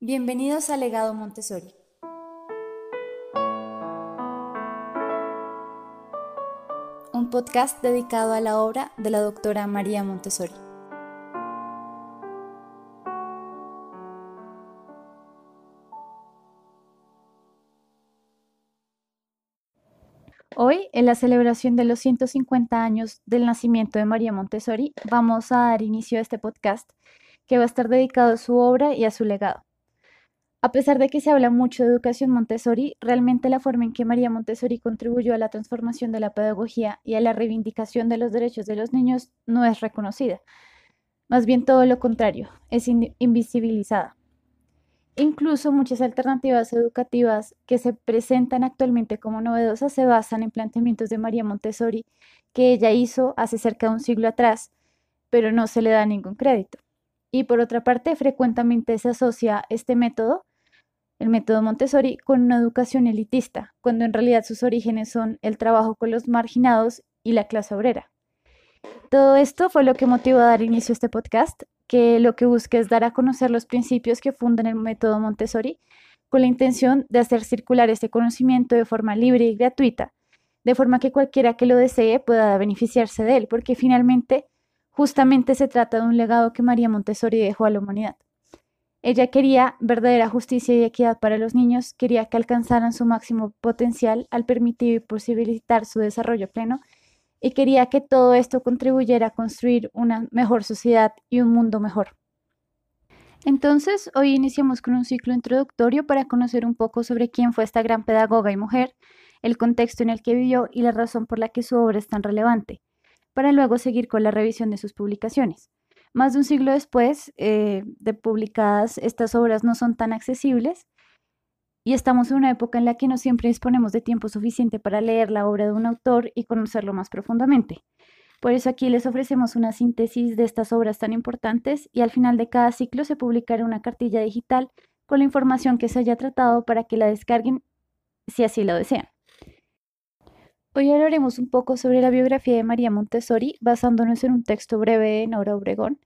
Bienvenidos a Legado Montessori. Un podcast dedicado a la obra de la doctora María Montessori. Hoy, en la celebración de los 150 años del nacimiento de María Montessori, vamos a dar inicio a este podcast que va a estar dedicado a su obra y a su legado. A pesar de que se habla mucho de educación Montessori, realmente la forma en que María Montessori contribuyó a la transformación de la pedagogía y a la reivindicación de los derechos de los niños no es reconocida. Más bien todo lo contrario, es invisibilizada. Incluso muchas alternativas educativas que se presentan actualmente como novedosas se basan en planteamientos de María Montessori que ella hizo hace cerca de un siglo atrás, pero no se le da ningún crédito. Y por otra parte, frecuentemente se asocia este método el método Montessori con una educación elitista, cuando en realidad sus orígenes son el trabajo con los marginados y la clase obrera. Todo esto fue lo que motivó a dar inicio a este podcast, que lo que busca es dar a conocer los principios que fundan el método Montessori con la intención de hacer circular este conocimiento de forma libre y gratuita, de forma que cualquiera que lo desee pueda beneficiarse de él, porque finalmente justamente se trata de un legado que María Montessori dejó a la humanidad. Ella quería verdadera justicia y equidad para los niños, quería que alcanzaran su máximo potencial al permitir y posibilitar su desarrollo pleno y quería que todo esto contribuyera a construir una mejor sociedad y un mundo mejor. Entonces, hoy iniciamos con un ciclo introductorio para conocer un poco sobre quién fue esta gran pedagoga y mujer, el contexto en el que vivió y la razón por la que su obra es tan relevante, para luego seguir con la revisión de sus publicaciones. Más de un siglo después eh, de publicadas, estas obras no son tan accesibles y estamos en una época en la que no siempre disponemos de tiempo suficiente para leer la obra de un autor y conocerlo más profundamente. Por eso aquí les ofrecemos una síntesis de estas obras tan importantes y al final de cada ciclo se publicará una cartilla digital con la información que se haya tratado para que la descarguen si así lo desean. Hoy hablaremos un poco sobre la biografía de María Montessori basándonos en un texto breve de Nora Obregón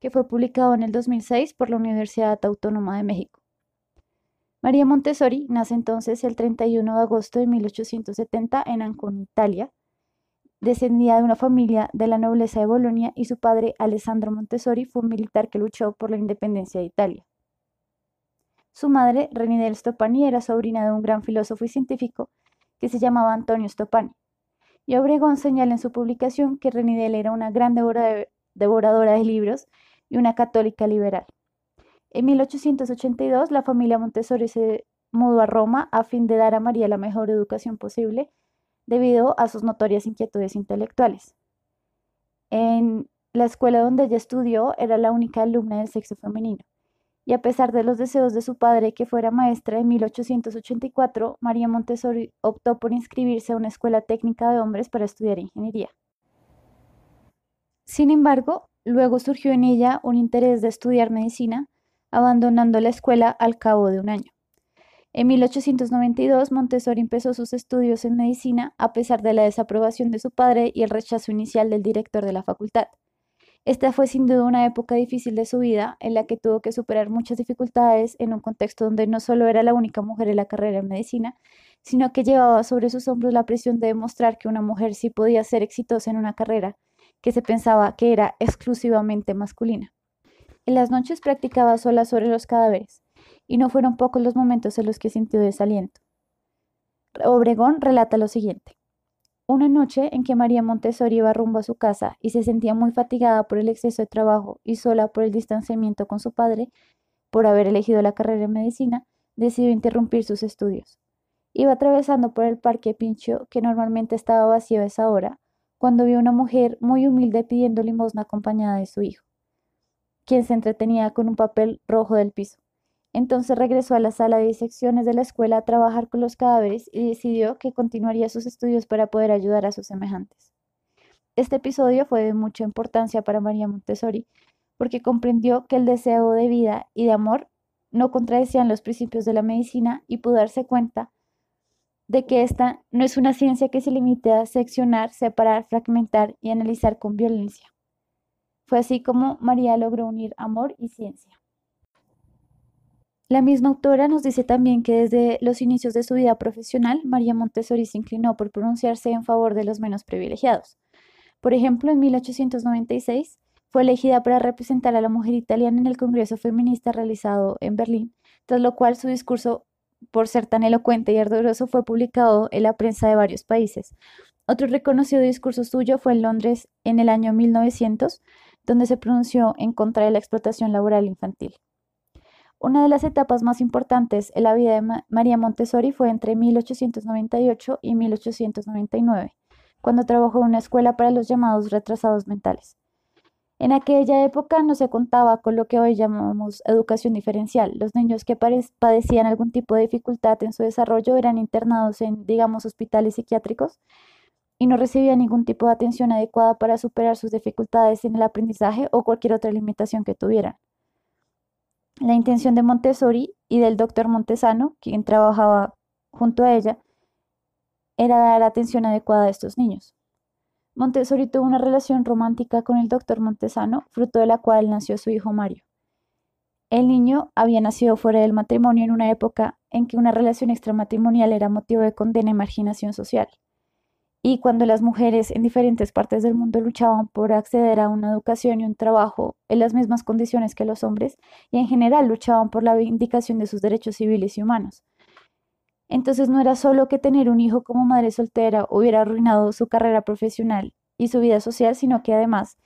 que fue publicado en el 2006 por la Universidad Autónoma de México. María Montessori nace entonces el 31 de agosto de 1870 en Ancona, Italia. Descendía de una familia de la nobleza de Bolonia y su padre, Alessandro Montessori, fue un militar que luchó por la independencia de Italia. Su madre, René del Stopani, era sobrina de un gran filósofo y científico que se llamaba Antonio Stopani. Y Obregón señala en su publicación que Renidel era una gran devoradora de libros y una católica liberal. En 1882 la familia Montessori se mudó a Roma a fin de dar a María la mejor educación posible debido a sus notorias inquietudes intelectuales. En la escuela donde ella estudió era la única alumna del sexo femenino y a pesar de los deseos de su padre que fuera maestra, en 1884 María Montessori optó por inscribirse a una escuela técnica de hombres para estudiar ingeniería. Sin embargo, luego surgió en ella un interés de estudiar medicina, abandonando la escuela al cabo de un año. En 1892 Montessori empezó sus estudios en medicina a pesar de la desaprobación de su padre y el rechazo inicial del director de la facultad. Esta fue sin duda una época difícil de su vida en la que tuvo que superar muchas dificultades en un contexto donde no solo era la única mujer en la carrera en medicina, sino que llevaba sobre sus hombros la presión de demostrar que una mujer sí podía ser exitosa en una carrera que se pensaba que era exclusivamente masculina. En las noches practicaba sola sobre los cadáveres, y no fueron pocos los momentos en los que sintió desaliento. Obregón relata lo siguiente. Una noche en que María Montessori iba rumbo a su casa y se sentía muy fatigada por el exceso de trabajo y sola por el distanciamiento con su padre, por haber elegido la carrera en medicina, decidió interrumpir sus estudios. Iba atravesando por el parque Pincho, que normalmente estaba vacío a esa hora, cuando vio una mujer muy humilde pidiendo limosna acompañada de su hijo, quien se entretenía con un papel rojo del piso. Entonces regresó a la sala de disecciones de la escuela a trabajar con los cadáveres y decidió que continuaría sus estudios para poder ayudar a sus semejantes. Este episodio fue de mucha importancia para María Montessori porque comprendió que el deseo de vida y de amor no contradecían los principios de la medicina y pudo darse cuenta de que esta no es una ciencia que se limite a seccionar, separar, fragmentar y analizar con violencia. Fue así como María logró unir amor y ciencia. La misma autora nos dice también que desde los inicios de su vida profesional, María Montessori se inclinó por pronunciarse en favor de los menos privilegiados. Por ejemplo, en 1896 fue elegida para representar a la mujer italiana en el Congreso Feminista realizado en Berlín, tras lo cual su discurso, por ser tan elocuente y ardoroso, fue publicado en la prensa de varios países. Otro reconocido discurso suyo fue en Londres en el año 1900, donde se pronunció en contra de la explotación laboral infantil. Una de las etapas más importantes en la vida de María Montessori fue entre 1898 y 1899, cuando trabajó en una escuela para los llamados retrasados mentales. En aquella época no se contaba con lo que hoy llamamos educación diferencial. Los niños que padecían algún tipo de dificultad en su desarrollo eran internados en, digamos, hospitales psiquiátricos y no recibían ningún tipo de atención adecuada para superar sus dificultades en el aprendizaje o cualquier otra limitación que tuvieran. La intención de Montessori y del doctor Montesano, quien trabajaba junto a ella, era dar atención adecuada a estos niños. Montessori tuvo una relación romántica con el doctor Montesano, fruto de la cual nació su hijo Mario. El niño había nacido fuera del matrimonio en una época en que una relación extramatrimonial era motivo de condena y marginación social y cuando las mujeres en diferentes partes del mundo luchaban por acceder a una educación y un trabajo en las mismas condiciones que los hombres y en general luchaban por la vindicación de sus derechos civiles y humanos. Entonces no era solo que tener un hijo como madre soltera hubiera arruinado su carrera profesional y su vida social, sino que además,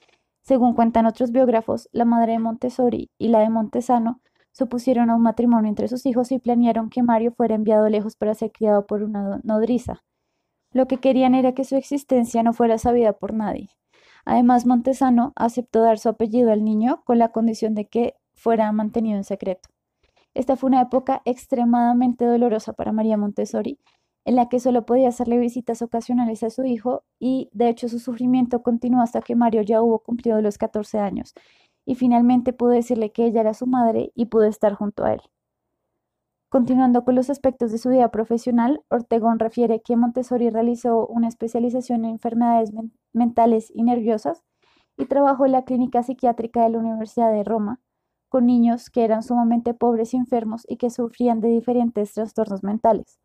según cuentan otros biógrafos, la madre de Montessori y la de Montesano supusieron a un matrimonio entre sus hijos y planearon que Mario fuera enviado lejos para ser criado por una nodriza. Lo que querían era que su existencia no fuera sabida por nadie. Además, Montesano aceptó dar su apellido al niño con la condición de que fuera mantenido en secreto. Esta fue una época extremadamente dolorosa para María Montessori, en la que solo podía hacerle visitas ocasionales a su hijo y de hecho su sufrimiento continuó hasta que Mario ya hubo cumplido los 14 años y finalmente pudo decirle que ella era su madre y pudo estar junto a él. Continuando con los aspectos de su vida profesional, Ortegón refiere que Montessori realizó una especialización en enfermedades mentales y nerviosas y trabajó en la clínica psiquiátrica de la Universidad de Roma con niños que eran sumamente pobres y enfermos y que sufrían de diferentes trastornos mentales.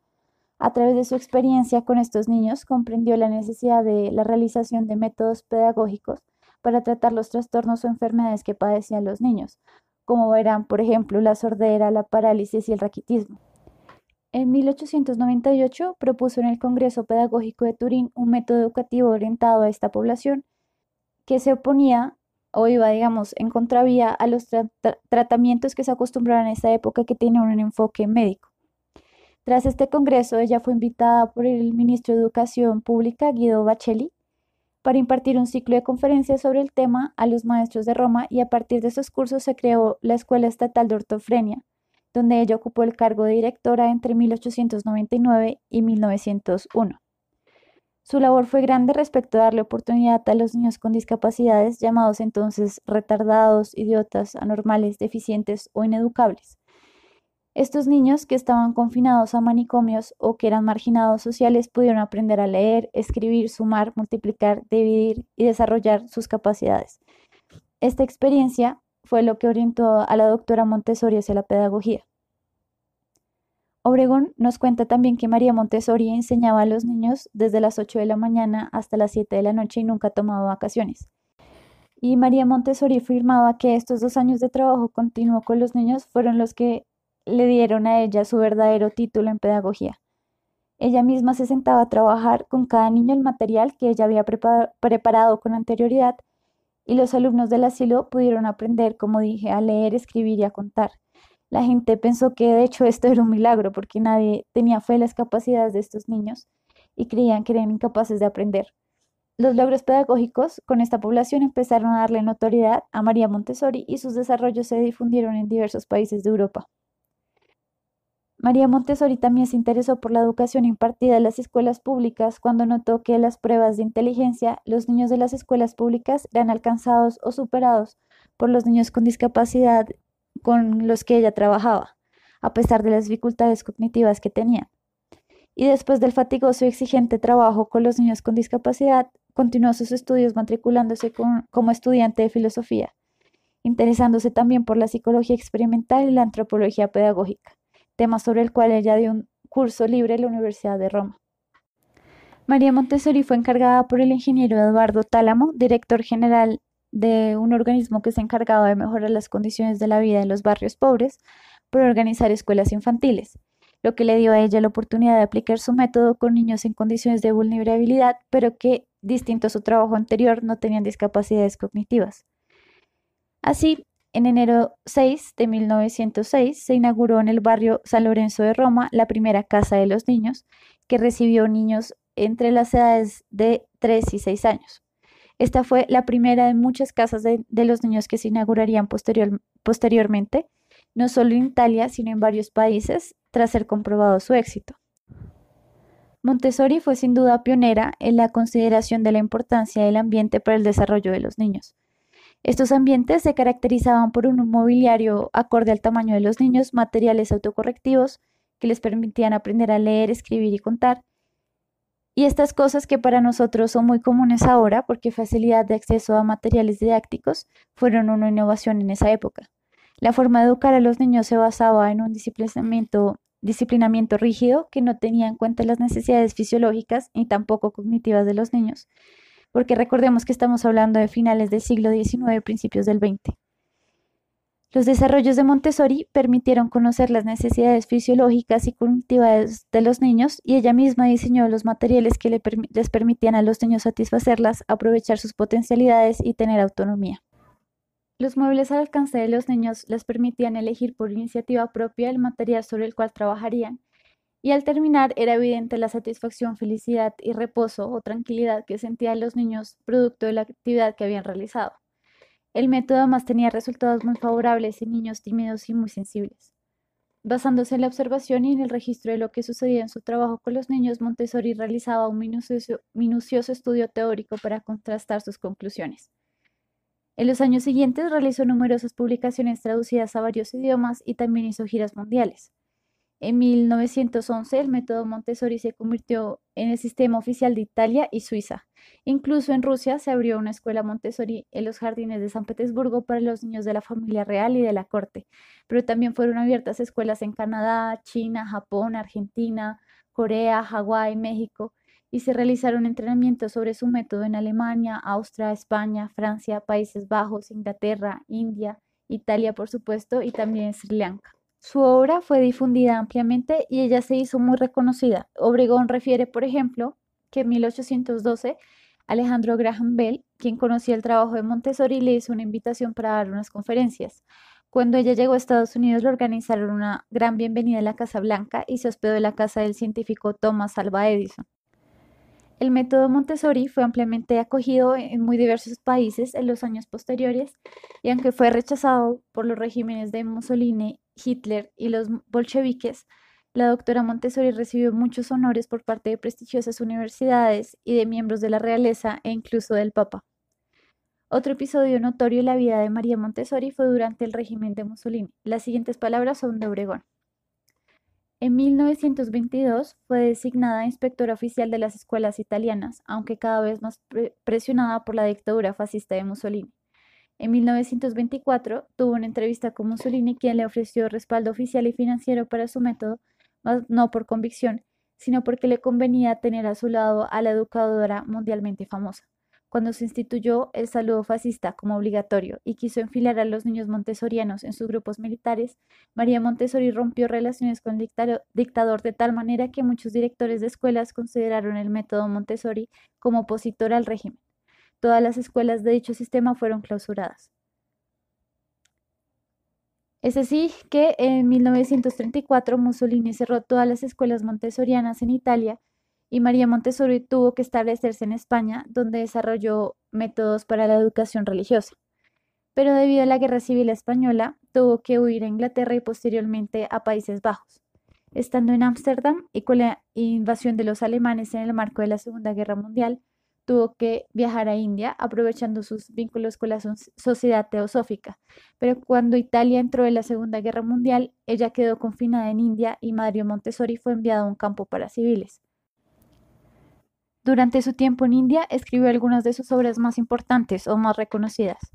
A través de su experiencia con estos niños comprendió la necesidad de la realización de métodos pedagógicos para tratar los trastornos o enfermedades que padecían los niños, como verán, por ejemplo, la sordera, la parálisis y el raquitismo. En 1898 propuso en el Congreso Pedagógico de Turín un método educativo orientado a esta población que se oponía o iba, digamos, en contravía a los tratamientos que se acostumbraban en esa época que tenían un enfoque médico. Tras este congreso, ella fue invitada por el ministro de Educación Pública, Guido Bacelli, para impartir un ciclo de conferencias sobre el tema a los maestros de Roma y a partir de esos cursos se creó la Escuela Estatal de Ortofrenia, donde ella ocupó el cargo de directora entre 1899 y 1901. Su labor fue grande respecto a darle oportunidad a los niños con discapacidades, llamados entonces retardados, idiotas, anormales, deficientes o ineducables. Estos niños que estaban confinados a manicomios o que eran marginados sociales pudieron aprender a leer, escribir, sumar, multiplicar, dividir y desarrollar sus capacidades. Esta experiencia fue lo que orientó a la doctora Montessori hacia la pedagogía. Obregón nos cuenta también que María Montessori enseñaba a los niños desde las 8 de la mañana hasta las 7 de la noche y nunca tomaba vacaciones. Y María Montessori afirmaba que estos dos años de trabajo continuo con los niños fueron los que le dieron a ella su verdadero título en pedagogía. Ella misma se sentaba a trabajar con cada niño el material que ella había preparado con anterioridad y los alumnos del asilo pudieron aprender, como dije, a leer, escribir y a contar. La gente pensó que de hecho esto era un milagro porque nadie tenía fe en las capacidades de estos niños y creían que eran incapaces de aprender. Los logros pedagógicos con esta población empezaron a darle notoriedad a María Montessori y sus desarrollos se difundieron en diversos países de Europa. María Montessori también se interesó por la educación impartida en las escuelas públicas cuando notó que en las pruebas de inteligencia los niños de las escuelas públicas eran alcanzados o superados por los niños con discapacidad con los que ella trabajaba, a pesar de las dificultades cognitivas que tenían. Y después del fatigoso y exigente trabajo con los niños con discapacidad, continuó sus estudios matriculándose como estudiante de filosofía interesándose también por la psicología experimental y la antropología pedagógica, tema sobre el cual ella dio un curso libre en la Universidad de Roma. María Montessori fue encargada por el ingeniero Eduardo Tálamo, director general de un organismo que se encargaba de mejorar las condiciones de la vida en los barrios pobres, por organizar escuelas infantiles, lo que le dio a ella la oportunidad de aplicar su método con niños en condiciones de vulnerabilidad, pero que, distinto a su trabajo anterior, no tenían discapacidades cognitivas. Así, en enero 6 de 1906 se inauguró en el barrio San Lorenzo de Roma la primera Casa de los Niños, que recibió niños entre las edades de 3 y 6 años. Esta fue la primera de muchas casas de, los niños que se inaugurarían posteriormente, no solo en Italia, sino en varios países, tras ser comprobado su éxito. Montessori fue sin duda pionera en la consideración de la importancia del ambiente para el desarrollo de los niños. Estos ambientes se caracterizaban por un mobiliario acorde al tamaño de los niños, materiales autocorrectivos que les permitían aprender a leer, escribir y contar, y estas cosas que para nosotros son muy comunes ahora, porque facilidad de acceso a materiales didácticos, fueron una innovación en esa época. La forma de educar a los niños se basaba en un disciplinamiento, rígido que no tenía en cuenta las necesidades fisiológicas ni tampoco cognitivas de los niños, porque recordemos que estamos hablando de finales del siglo XIX, principios del XX. Los desarrollos de Montessori permitieron conocer las necesidades fisiológicas y cognitivas de los niños y ella misma diseñó los materiales que les permitían a los niños satisfacerlas, aprovechar sus potencialidades y tener autonomía. Los muebles al alcance de los niños les permitían elegir por iniciativa propia el material sobre el cual trabajarían y al terminar era evidente la satisfacción, felicidad y reposo o tranquilidad que sentían los niños producto de la actividad que habían realizado. El método además tenía resultados muy favorables en niños tímidos y muy sensibles. Basándose en la observación y en el registro de lo que sucedía en su trabajo con los niños, Montessori realizaba un minucioso, minucioso estudio teórico para contrastar sus conclusiones. En los años siguientes realizó numerosas publicaciones traducidas a varios idiomas y también hizo giras mundiales. En 1911 el método Montessori se convirtió en el sistema oficial de Italia y Suiza. Incluso en Rusia se abrió una escuela Montessori en los jardines de San Petersburgo para los niños de la familia real y de la corte, pero también fueron abiertas escuelas en Canadá, China, Japón, Argentina, Corea, Hawái, México, y se realizaron entrenamientos sobre su método en Alemania, Austria, España, Francia, Países Bajos, Inglaterra, India, Italia, por supuesto, y también Sri Lanka. Su obra fue difundida ampliamente y ella se hizo muy reconocida. Obregón refiere, por ejemplo, que en 1812 Alejandro Graham Bell, quien conocía el trabajo de Montessori, le hizo una invitación para dar unas conferencias. Cuando ella llegó a Estados Unidos, le organizaron una gran bienvenida en la Casa Blanca y se hospedó en la casa del científico Thomas Alva Edison. El método Montessori fue ampliamente acogido en muy diversos países en los años posteriores y aunque fue rechazado por los regímenes de Mussolini, Hitler y los bolcheviques, la doctora Montessori recibió muchos honores por parte de prestigiosas universidades y de miembros de la realeza e incluso del Papa. Otro episodio notorio en la vida de María Montessori fue durante el régimen de Mussolini. Las siguientes palabras son de Obregón. En 1922 fue designada inspectora oficial de las escuelas italianas, aunque cada vez más presionada por la dictadura fascista de Mussolini. En 1924 tuvo una entrevista con Mussolini, quien le ofreció respaldo oficial y financiero para su método, no por convicción, sino porque le convenía tener a su lado a la educadora mundialmente famosa cuando se instituyó el saludo fascista como obligatorio y quiso enfilar a los niños montessorianos en sus grupos militares, María Montessori rompió relaciones con el dictador de tal manera que muchos directores de escuelas consideraron el método Montessori como opositor al régimen. Todas las escuelas de dicho sistema fueron clausuradas. Es así que en 1934 Mussolini cerró todas las escuelas montessorianas en Italia y María Montessori tuvo que establecerse en España, donde desarrolló métodos para la educación religiosa. Pero debido a la Guerra Civil Española, tuvo que huir a Inglaterra y posteriormente a Países Bajos. Estando en Ámsterdam y con la invasión de los alemanes en el marco de la Segunda Guerra Mundial, tuvo que viajar a India aprovechando sus vínculos con la sociedad teosófica. Pero cuando Italia entró en la Segunda Guerra Mundial, ella quedó confinada en India y Mario Montessori fue enviado a un campo para civiles. Durante su tiempo en India escribió algunas de sus obras más importantes o más reconocidas.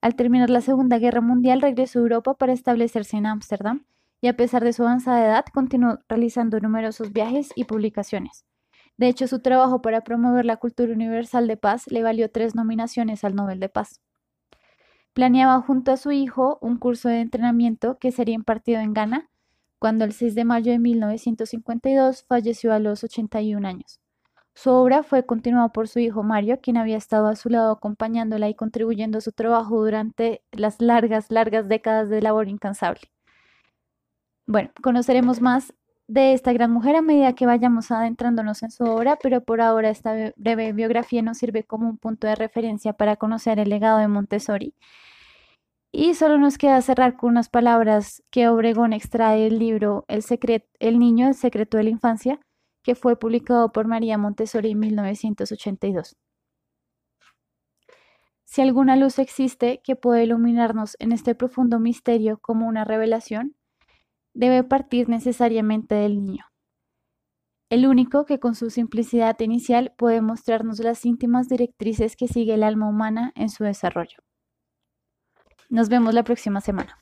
Al terminar la Segunda Guerra Mundial regresó a Europa para establecerse en Ámsterdam y a pesar de su avanzada edad continuó realizando numerosos viajes y publicaciones. De hecho, su trabajo para promover la cultura universal de paz le valió tres nominaciones al Nobel de Paz. Planeaba junto a su hijo un curso de entrenamiento que sería impartido en Ghana, cuando el 6 de mayo de 1952 falleció a los 81 años. Su obra fue continuada por su hijo Mario, quien había estado a su lado acompañándola y contribuyendo a su trabajo durante las largas, largas décadas de labor incansable. Bueno, conoceremos más de esta gran mujer a medida que vayamos adentrándonos en su obra, pero por ahora esta breve biografía nos sirve como un punto de referencia para conocer el legado de Montessori. Y solo nos queda cerrar con unas palabras que Obregón extrae del libro El, niño, el secreto de la infancia, que fue publicado por María Montessori en 1982. Si alguna luz existe que puede iluminarnos en este profundo misterio como una revelación, debe partir necesariamente del niño. El único que con su simplicidad inicial puede mostrarnos las íntimas directrices que sigue el alma humana en su desarrollo. Nos vemos la próxima semana.